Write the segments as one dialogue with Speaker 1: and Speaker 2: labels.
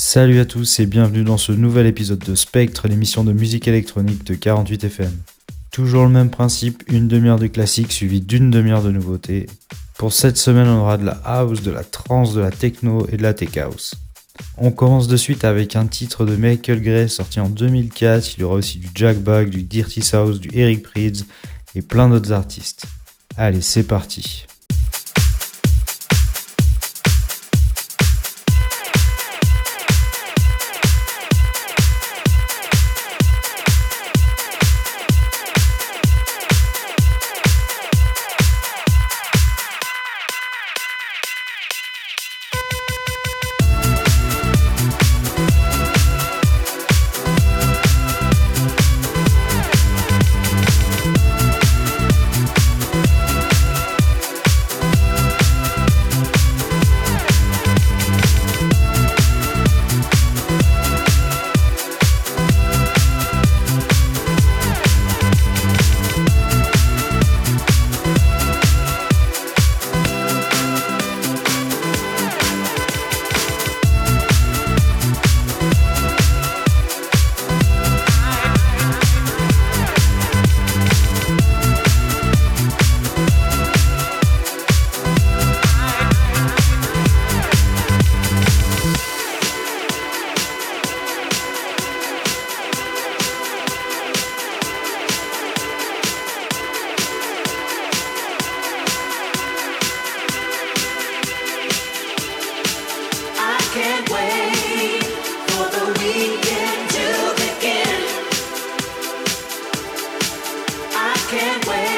Speaker 1: Salut à tous et bienvenue dans ce nouvel épisode de Spectre, l'émission de musique électronique de 48 FM. Toujours le même principe, une demi-heure de classique suivie d'une demi-heure de nouveautés. Pour cette semaine, on aura de la house, de la trance, de la techno et de la tech house. On commence de suite avec un titre de Michael Gray sorti en 2004. Il y aura aussi du Jack Bug, du Dirty South, du Eric Prydz et plein d'autres artistes. Allez, c'est parti.
Speaker 2: can't wait.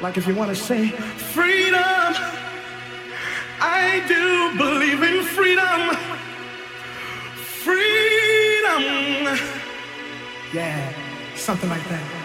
Speaker 2: Like if you want to say freedom, I do believe in freedom. Freedom. Yeah, something like that.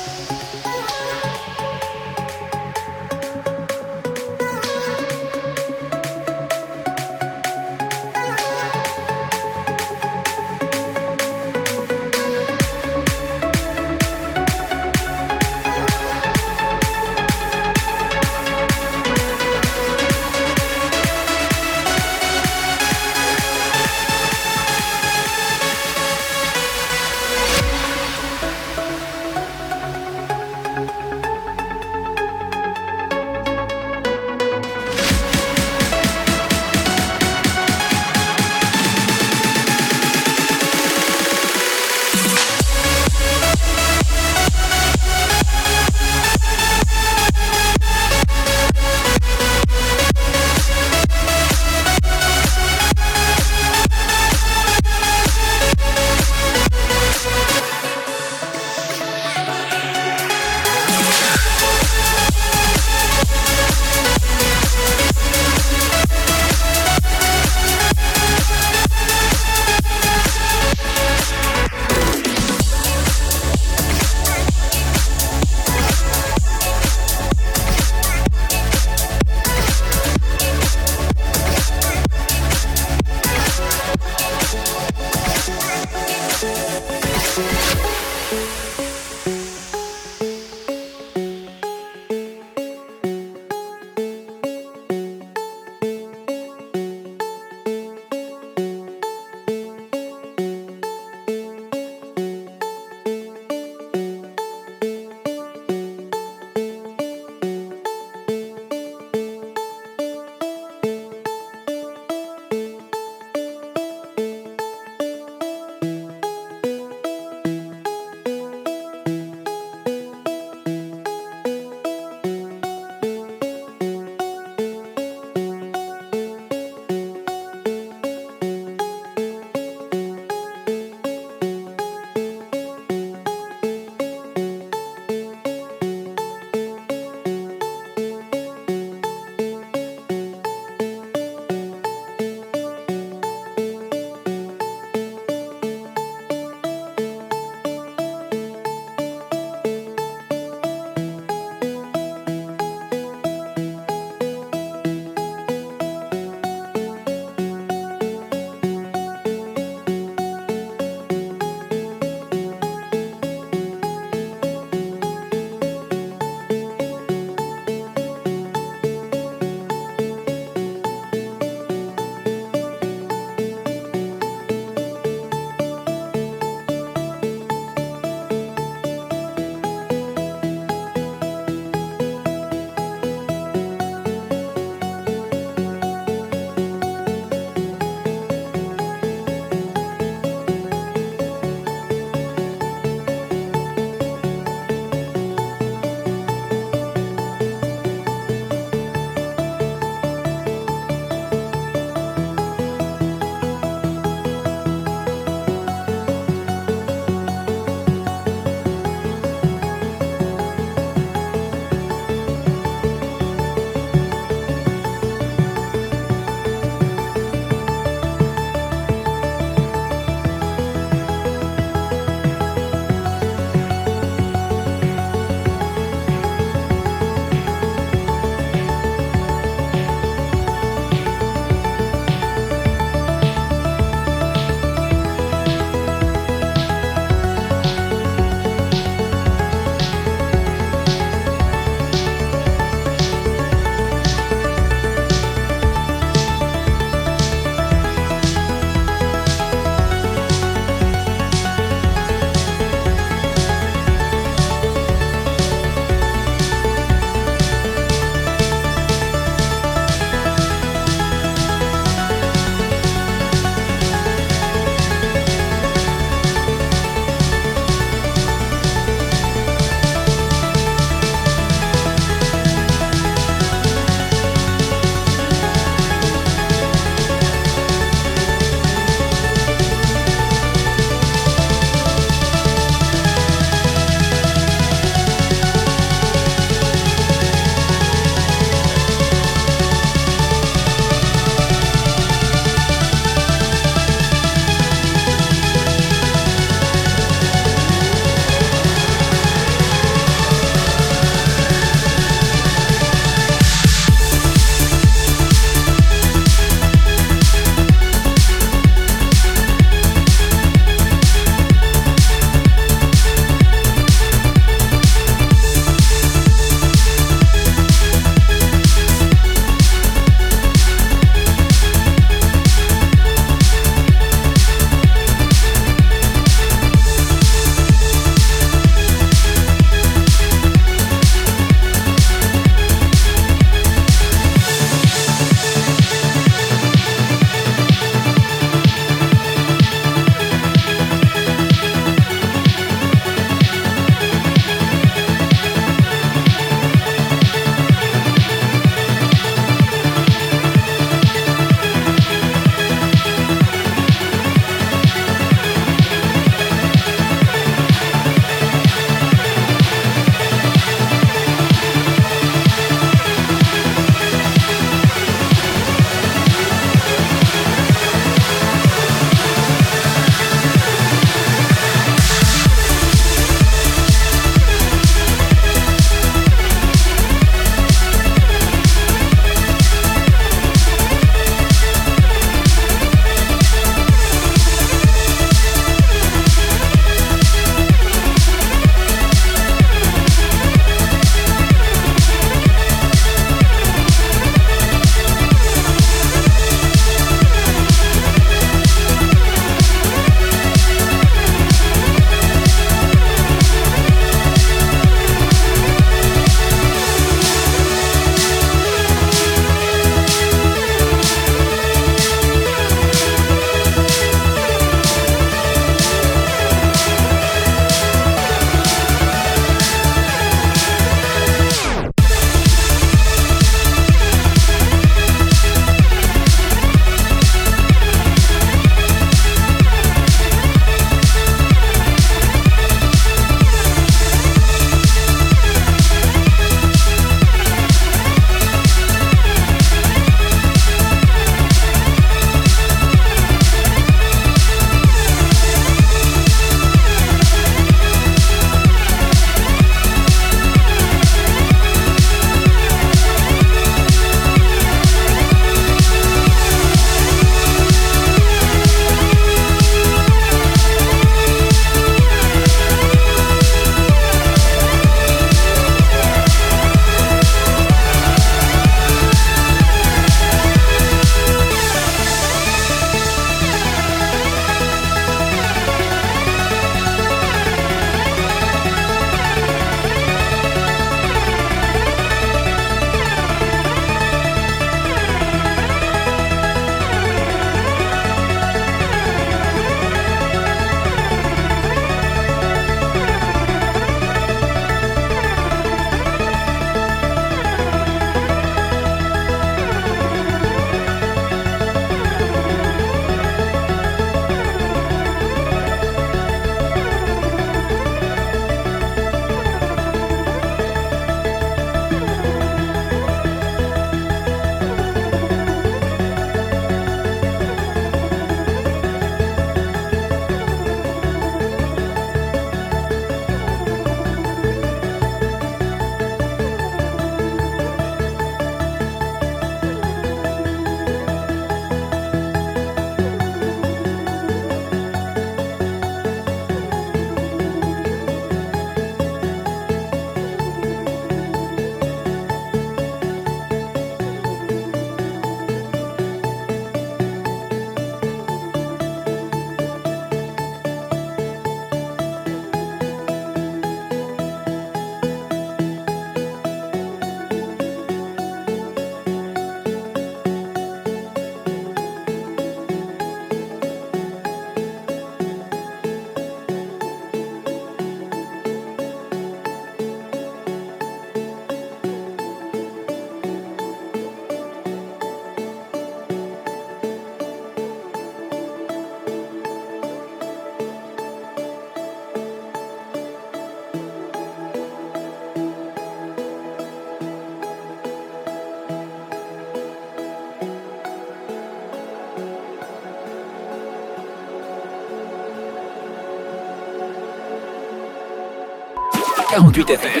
Speaker 3: 48 FM.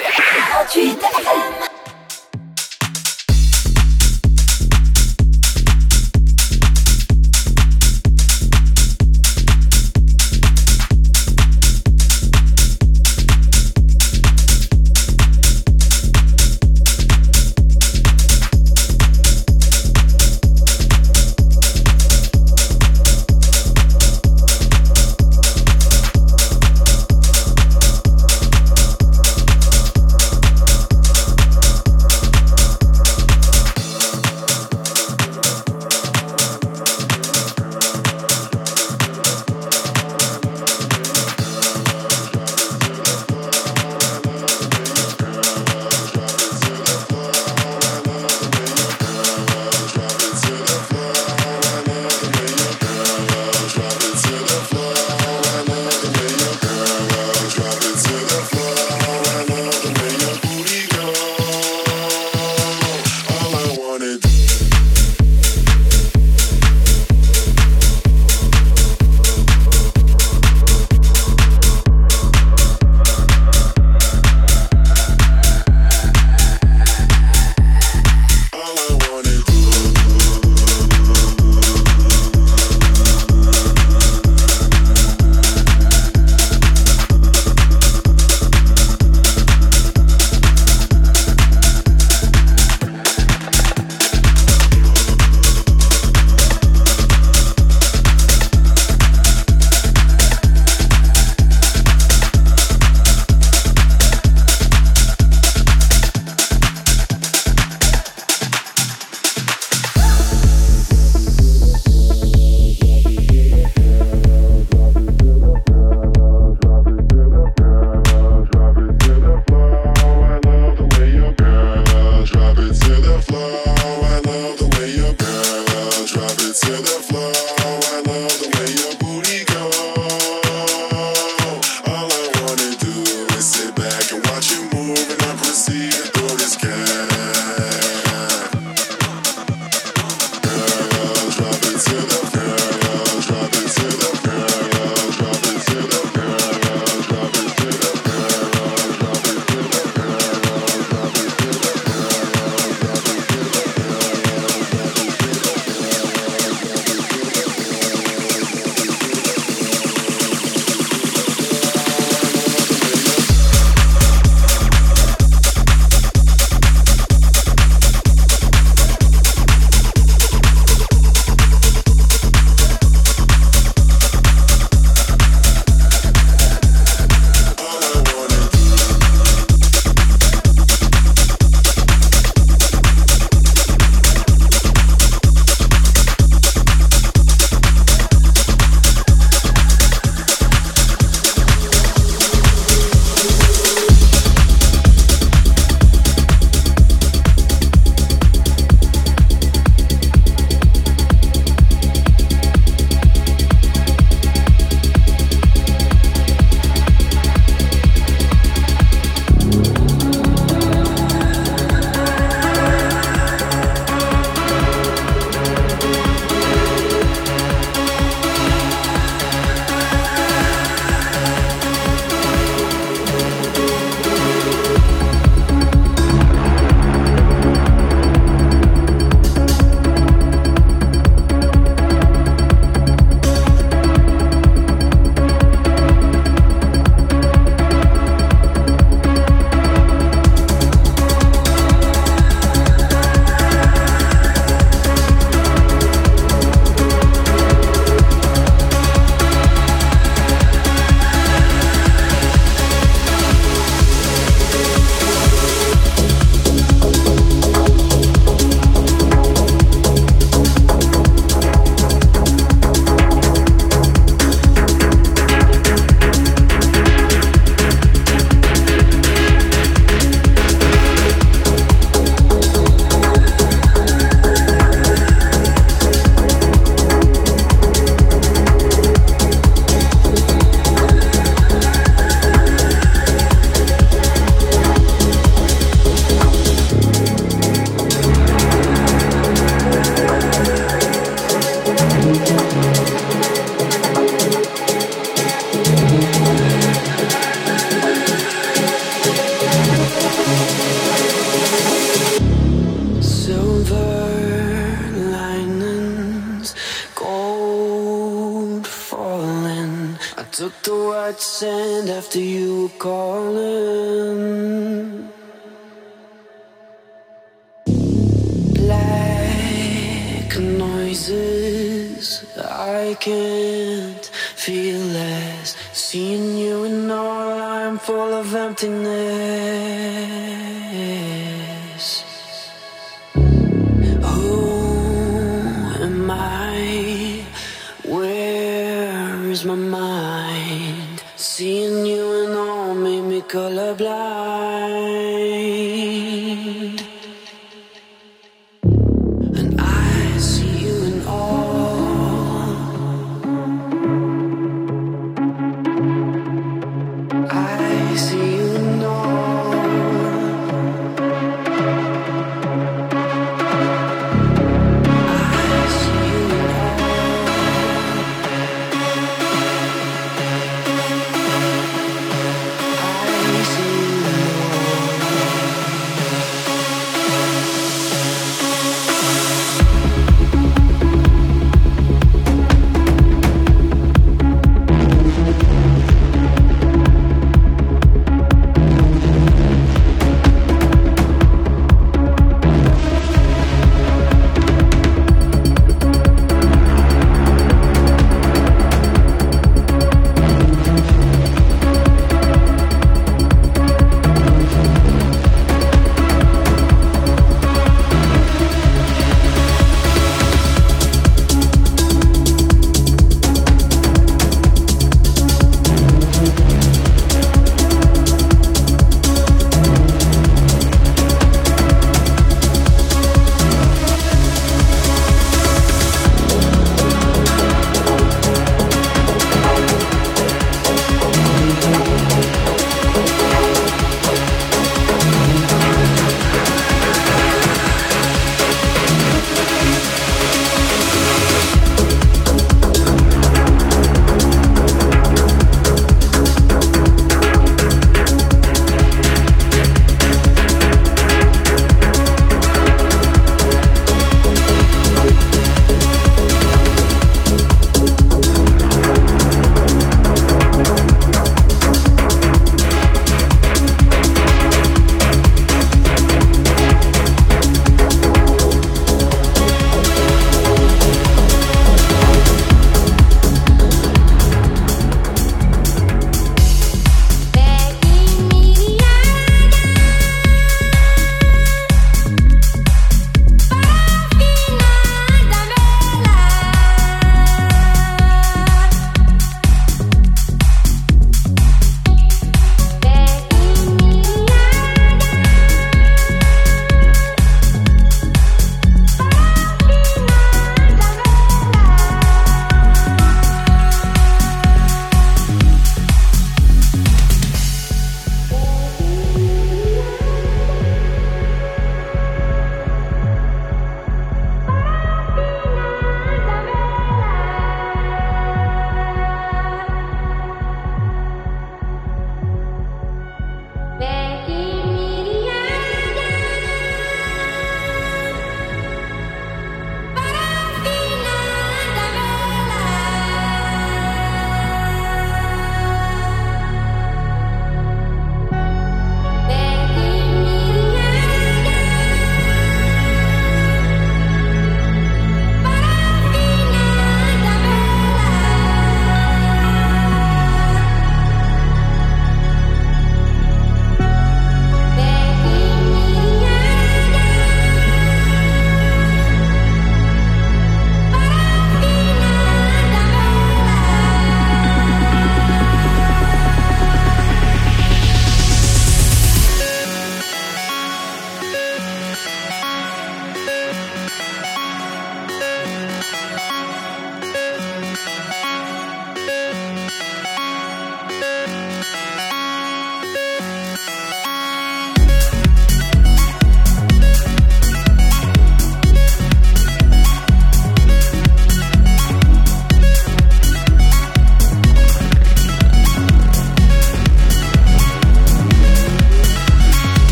Speaker 3: 48 FM.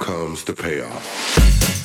Speaker 4: comes the payoff.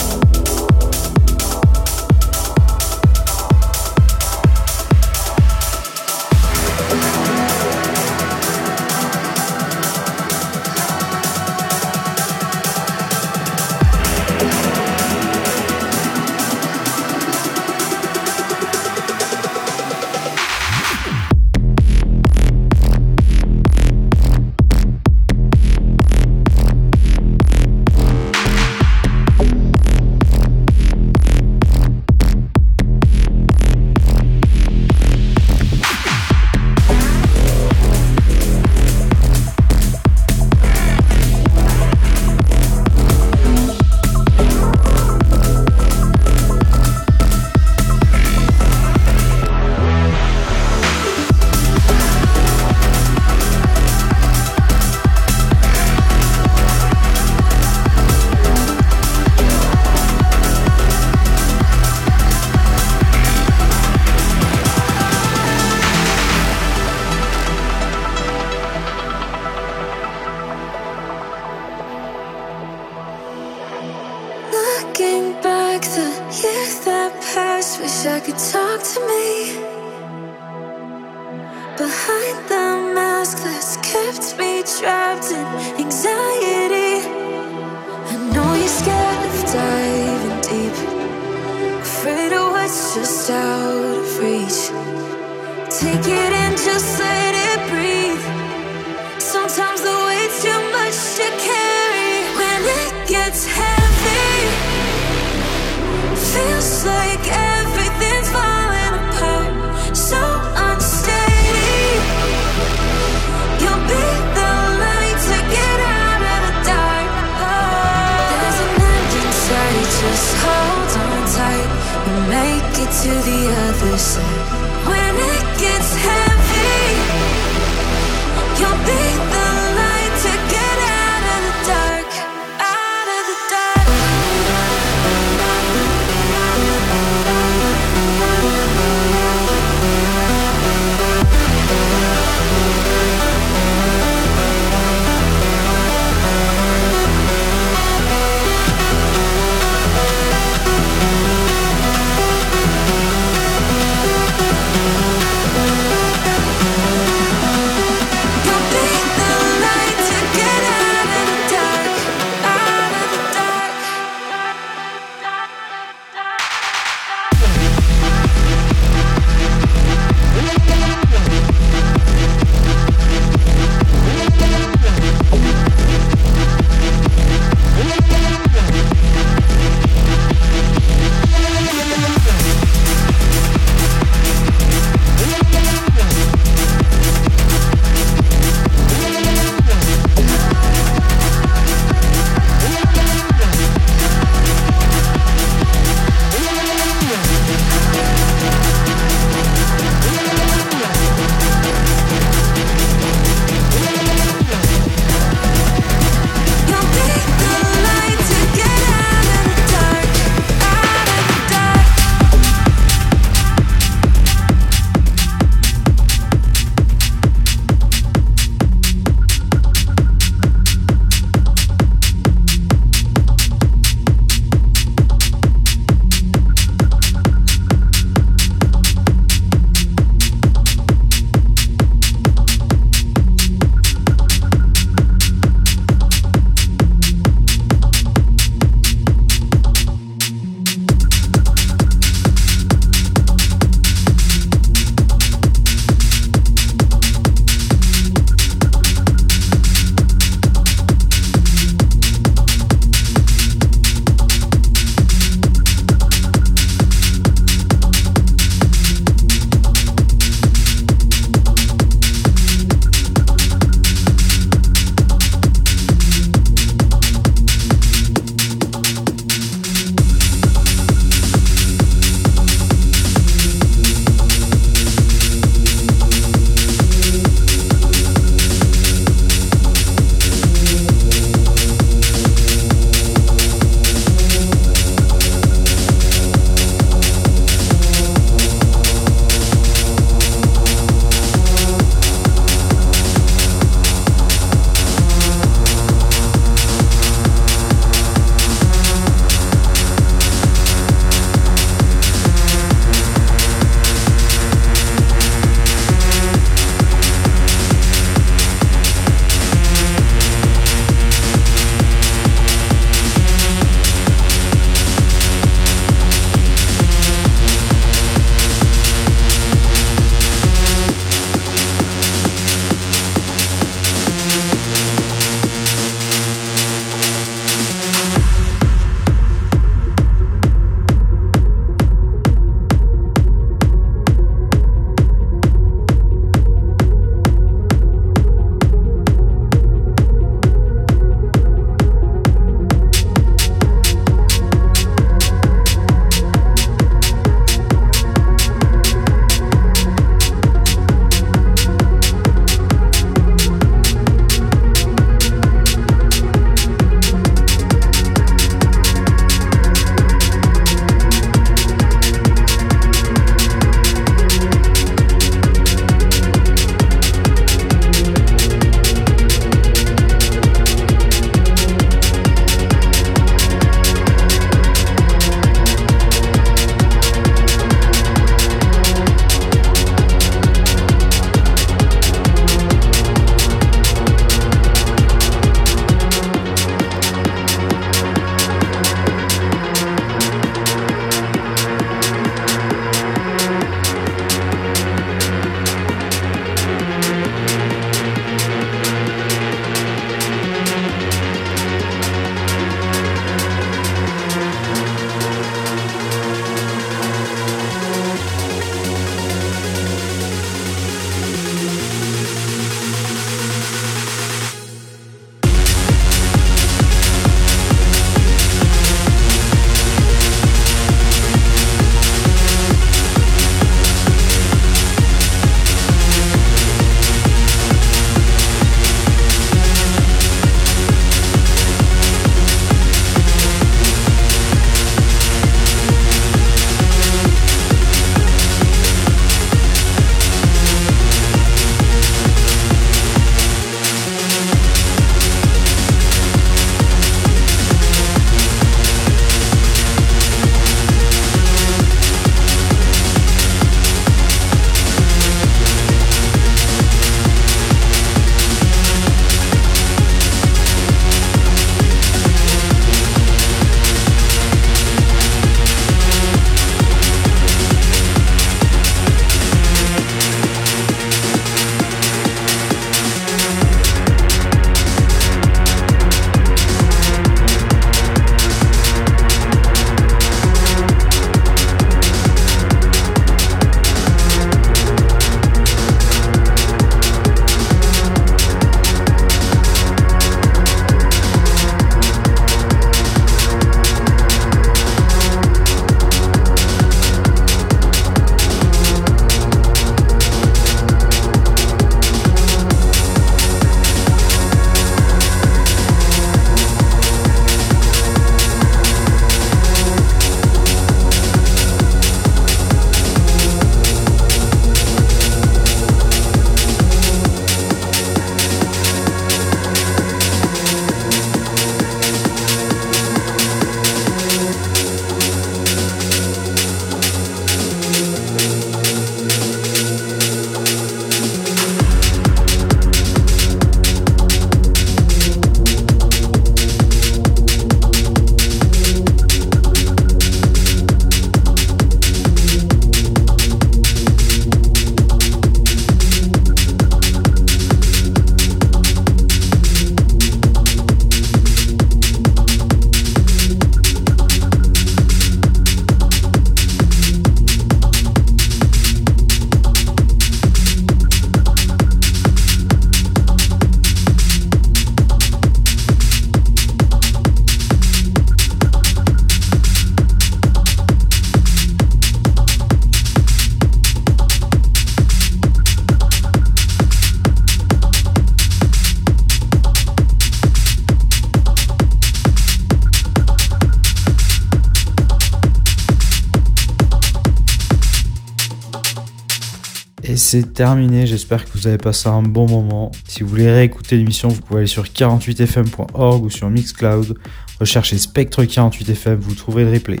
Speaker 1: Terminé, j'espère que vous avez passé un bon moment. Si vous voulez réécouter l'émission, vous pouvez aller sur 48fm.org ou sur Mixcloud. Recherchez Spectre 48fm, vous trouverez le replay.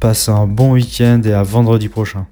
Speaker 1: Passez un bon week-end et à vendredi prochain.